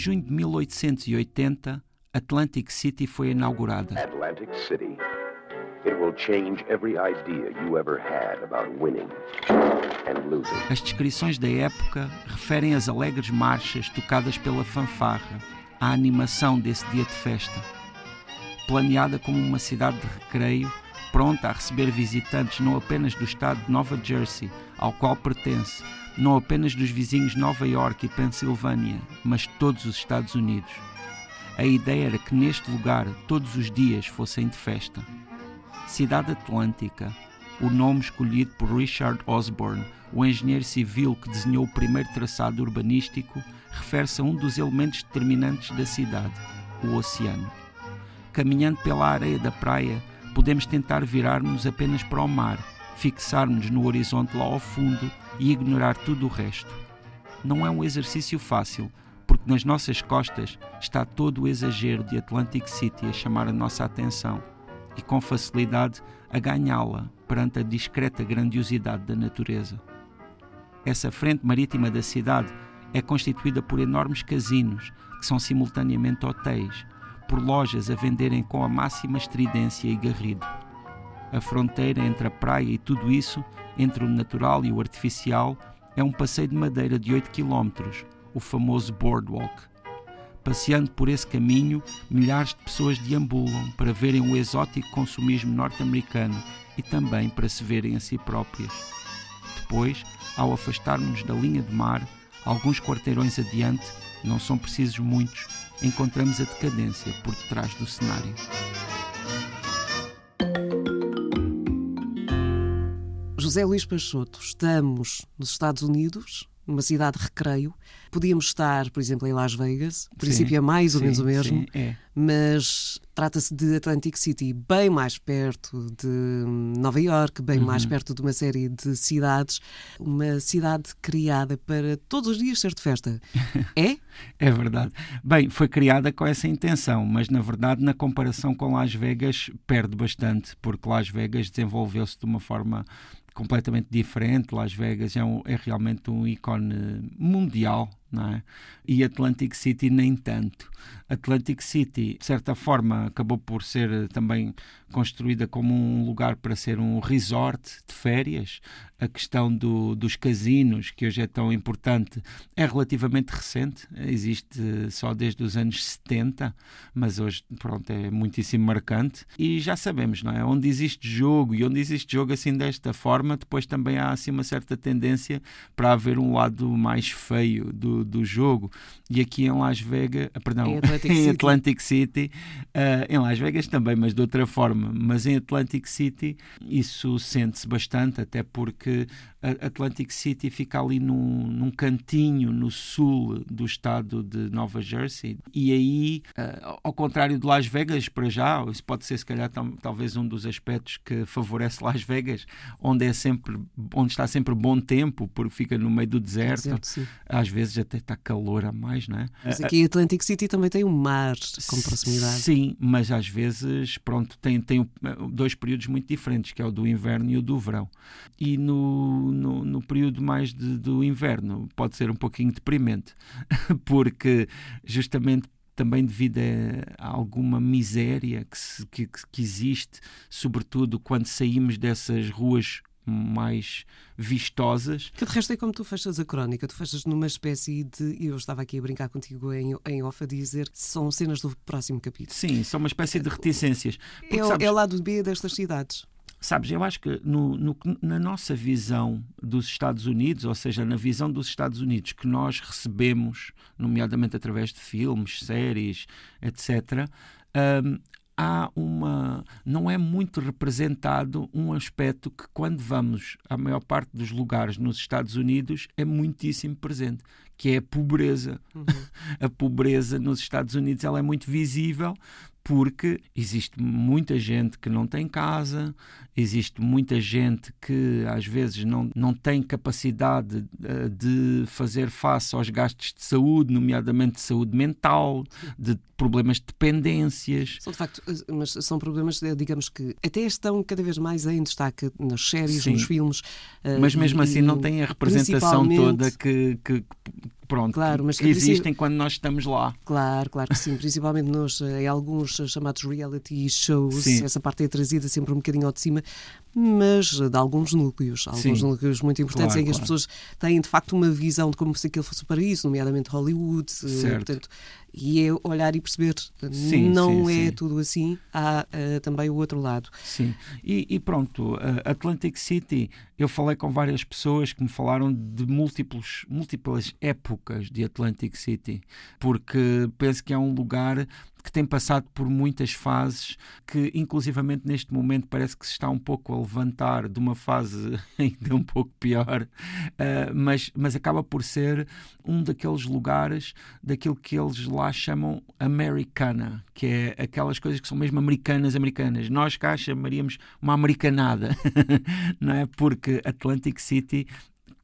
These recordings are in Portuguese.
Em junho de 1880, Atlantic City foi inaugurada. Atlantic City. It will change every idea you ever had about winning and losing. As descrições da época referem as alegres marchas tocadas pela fanfarra, a animação desse dia de festa. Planeada como uma cidade de recreio, pronta a receber visitantes não apenas do estado de Nova Jersey, ao qual pertence, não apenas dos vizinhos Nova York e Pensilvânia, mas todos os Estados Unidos. A ideia era que neste lugar todos os dias fossem de festa. Cidade Atlântica, o nome escolhido por Richard Osborne, o engenheiro civil que desenhou o primeiro traçado urbanístico, refere-se a um dos elementos determinantes da cidade, o oceano. Caminhando pela areia da praia, podemos tentar virar-nos apenas para o mar, fixar-nos no horizonte lá ao fundo e ignorar tudo o resto. Não é um exercício fácil, porque nas nossas costas está todo o exagero de Atlantic City a chamar a nossa atenção e com facilidade a ganhá-la perante a discreta grandiosidade da natureza. Essa frente marítima da cidade é constituída por enormes casinos, que são simultaneamente hotéis, por lojas a venderem com a máxima estridência e garrido. A fronteira entre a praia e tudo isso, entre o natural e o artificial, é um passeio de madeira de 8 km, o famoso boardwalk. Passeando por esse caminho, milhares de pessoas deambulam para verem o exótico consumismo norte-americano e também para se verem a si próprias. Depois, ao afastarmos-nos da linha de mar, alguns quarteirões adiante, não são precisos muitos, encontramos a decadência por detrás do cenário. José Luís Peixoto, estamos nos Estados Unidos, numa cidade de recreio. Podíamos estar, por exemplo, em Las Vegas, o princípio é mais ou sim, menos o mesmo, sim, é. mas trata-se de Atlantic City, bem mais perto de Nova York, bem Uhum. mais perto de uma série de cidades, uma cidade criada para todos os dias ser de festa. É? É verdade. Bem, foi criada com essa intenção, mas na verdade, na comparação com Las Vegas, perde bastante, porque Las Vegas desenvolveu-se de uma forma completamente diferente. Las Vegas é, um- é realmente um ícone mundial, não é? E Atlantic City nem tanto. Atlantic City, de certa forma, acabou por ser eh, também construída como um lugar para ser um resort de férias. A questão do- dos casinos, que hoje é tão importante, é relativamente recente, existe só desde os anos 70, mas hoje, pronto, é muitíssimo marcante. E já sabemos, não é? Onde existe jogo e onde existe jogo assim desta forma, depois também há assim uma certa tendência para haver um lado mais feio do, do jogo. E aqui em Las Vegas, ah, perdão, Em Atlantic em City. Atlantic City, ah, em Las Vegas também, mas de outra forma, mas em Atlantic City isso sente-se bastante, até porque Atlantic City fica ali num, num cantinho no sul do estado de Nova Jersey e aí, ah, ao contrário de Las Vegas, para já, isso pode ser se calhar tam- talvez um dos aspectos que favorece Las Vegas, onde é sempre, onde está sempre bom tempo, porque fica no meio do deserto, às vezes até está calor a mais, não é? Mas aqui em Atlantic City também tem um mar com proximidade. Sim, mas às vezes, pronto, tem, tem dois períodos muito diferentes, que é o do inverno e o do verão. E no, no, no período mais de- do inverno pode ser um pouquinho deprimente, porque justamente também devido a alguma miséria que, se- que, que existe, sobretudo quando saímos dessas ruas mais vistosas, Que de resto é como tu fechas a crónica, tu fechas numa espécie de. Eu estava aqui a brincar contigo em, em off a dizer que são cenas do próximo capítulo. sim, são uma espécie de reticências. Porque, É, o- sabes, é o lado B destas cidades. Sabes, eu acho que no- no- na nossa visão dos Estados Unidos, ou seja, na visão dos Estados Unidos que nós recebemos, nomeadamente através de filmes, séries, etc., hum, há uma. não é muito representado um aspecto que, quando vamos à maior parte dos lugares nos Estados Unidos, é muitíssimo presente, que é a pobreza. A pobreza nos Estados Unidos ela é muito visível porque existe muita gente que não tem casa, existe muita gente que às vezes não, não tem capacidade eh, de fazer face aos gastos de saúde, nomeadamente de saúde mental, de problemas de dependências. São de facto, eh, mas são problemas, eh, digamos que até estão cada vez mais em destaque nas séries, Sim. nos filmes. Mas mesmo e- assim não tem a representação toda que- que pronto, Claro, mas que existem quando nós estamos lá. Claro, claro que sim. Principalmente nos, eh, em alguns eh, chamados reality shows, Sim. essa parte é trazida sempre um bocadinho ao de cima, mas eh, de alguns núcleos, alguns Sim. núcleos muito importantes Claro, em que as claro. pessoas têm de facto uma visão de como se aquilo fosse o paraíso, nomeadamente Hollywood. eh, Certo. Portanto, e é olhar e perceber, eh, Sim, não sim, é sim. tudo assim, há eh, também o outro lado. Sim, e, e pronto, a Atlantic City, eu falei com várias pessoas que me falaram de múltiplos, múltiplas épocas de Atlantic City, porque penso que é um lugar que tem passado por muitas fases, que inclusivamente neste momento parece que se está um pouco a levantar de uma fase ainda um pouco pior, ah, mas, mas acaba por ser um daqueles lugares daquilo que eles lá chamam americana, que é aquelas coisas que são mesmo americanas, americanas. Nós cá chamaríamos uma americanada, não é? Porque Atlantic City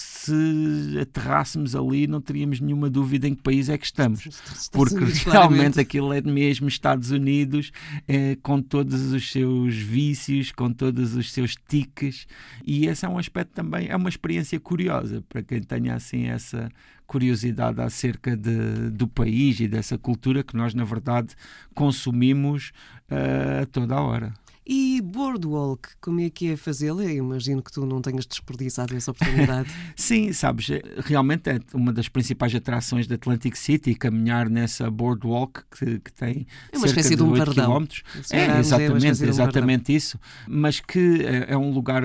se aterrássemos ali não teríamos nenhuma dúvida em que país é que estamos. Porque realmente aquilo é mesmo Estados Unidos, eh, com todos os seus vícios, com todos os seus tiques, e esse é um aspecto também, é uma experiência curiosa para quem tenha assim essa curiosidade acerca de, do país e dessa cultura que nós, na verdade, consumimos eh, a toda a hora. E Boardwalk, como é que é fazê-la? Eu imagino que tu não tenhas desperdiçado essa oportunidade. Sim, sabes, eh, realmente é uma das principais atrações da Atlantic City, caminhar nessa boardwalk que, que tem É uma cerca espécie de um 8 pardão. quilómetros. Se É, é exatamente, de um exatamente isso. Mas que é, é um lugar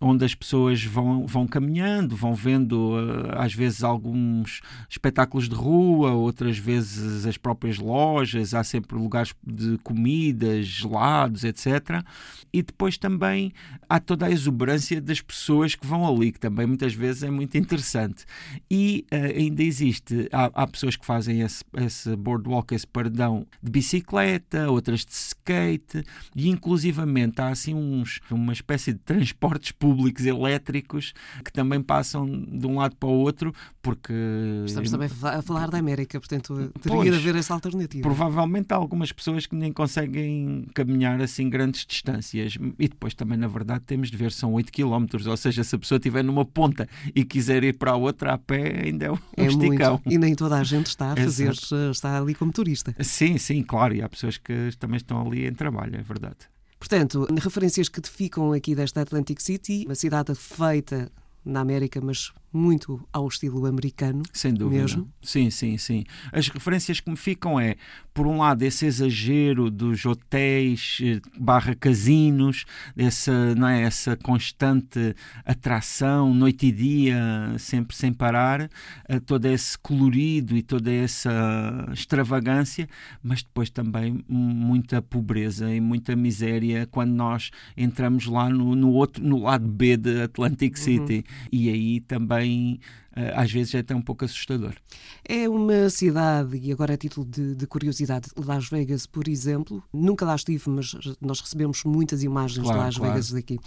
onde as pessoas vão, vão caminhando, vão vendo eh, às vezes alguns espetáculos de rua, outras vezes as próprias lojas, há sempre lugares de comidas, gelados, etc. E depois também há toda a exuberância das pessoas que vão ali, que também muitas vezes é muito interessante. E eh, ainda existe, há, há pessoas que fazem esse, esse boardwalk, esse pardão de bicicleta, outras de skate, e inclusivamente há assim uns, uma espécie de transportes públicos elétricos que também passam de um lado para o outro, porque Estamos também a falar da América, portanto teria Pois. de haver essa alternativa. Provavelmente há algumas pessoas que nem conseguem caminhar assim grandes distâncias. E depois também, na verdade, temos de ver, são 8 km. Ou seja, se a pessoa estiver numa ponta e quiser ir para a outra a pé, ainda é um É esticão. muito. E nem toda a gente está a fazer, Exato. está ali como turista. Sim, sim, claro. E há pessoas que também estão ali em trabalho, é verdade. Portanto, referências que te ficam aqui desta Atlantic City, uma cidade feita na América, mas muito ao estilo americano. Sem dúvida. Mesmo? Sim, sim, sim. As referências que me ficam é, por um lado, esse exagero dos hotéis eh, barra casinos, essa, não é, essa constante atração, noite e dia, sempre sem parar, eh, todo esse colorido e toda essa extravagância, mas depois também muita pobreza e muita miséria quando nós entramos lá no, no outro, no lado B de Atlantic City. E aí também às vezes é até um pouco assustador. É uma cidade, e agora a título de, de curiosidade, Las Vegas, por exemplo, nunca lá estive, mas nós recebemos muitas imagens Claro, de Las claro. Vegas daqui.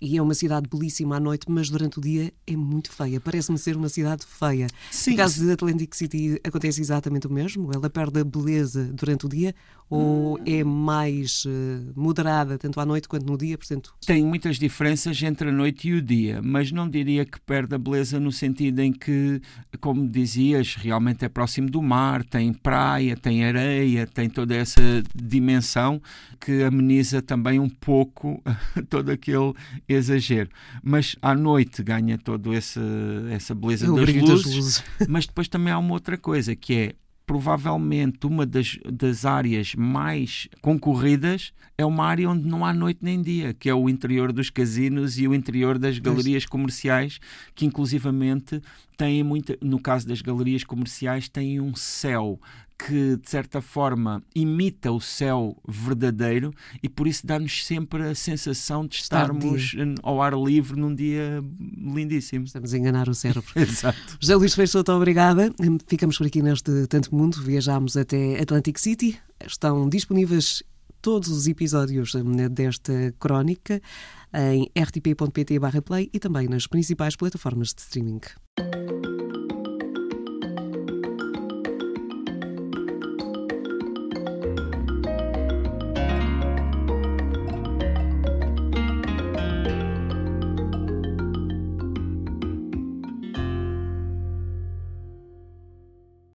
E é uma cidade belíssima à noite, mas durante o dia é muito feia. Parece-me ser uma cidade feia. Sim, no caso de Atlantic City acontece exatamente o mesmo? Ela perde a beleza durante o dia ou é mais eh, moderada tanto à noite quanto no dia? Portanto, Tem muitas diferenças entre a noite e o dia, mas não diria que perde a beleza no sentido em que, como dizias, realmente é próximo do mar, tem praia, tem areia, tem toda essa dimensão que ameniza também um pouco todo aquele exagero. Mas à noite ganha toda essa, beleza das luzes, das luzes. mas depois também há uma outra coisa que é provavelmente uma das, das áreas mais concorridas é uma área onde não há noite nem dia, que é o interior dos casinos e o interior das galerias comerciais, que inclusivamente têm muita, no caso das galerias comerciais, têm um céu que de certa forma imita o céu verdadeiro e por isso dá-nos sempre a sensação de Estar de estarmos ao ar livre num dia lindíssimo. Estamos a enganar o cérebro. Exato. José Luís Peixoto, obrigada. Ficamos por aqui neste Tanto Mundo. Viajámos até Atlantic City. Estão disponíveis todos os episódios eh, desta crónica em rtp.pt/play e também nas principais plataformas de streaming.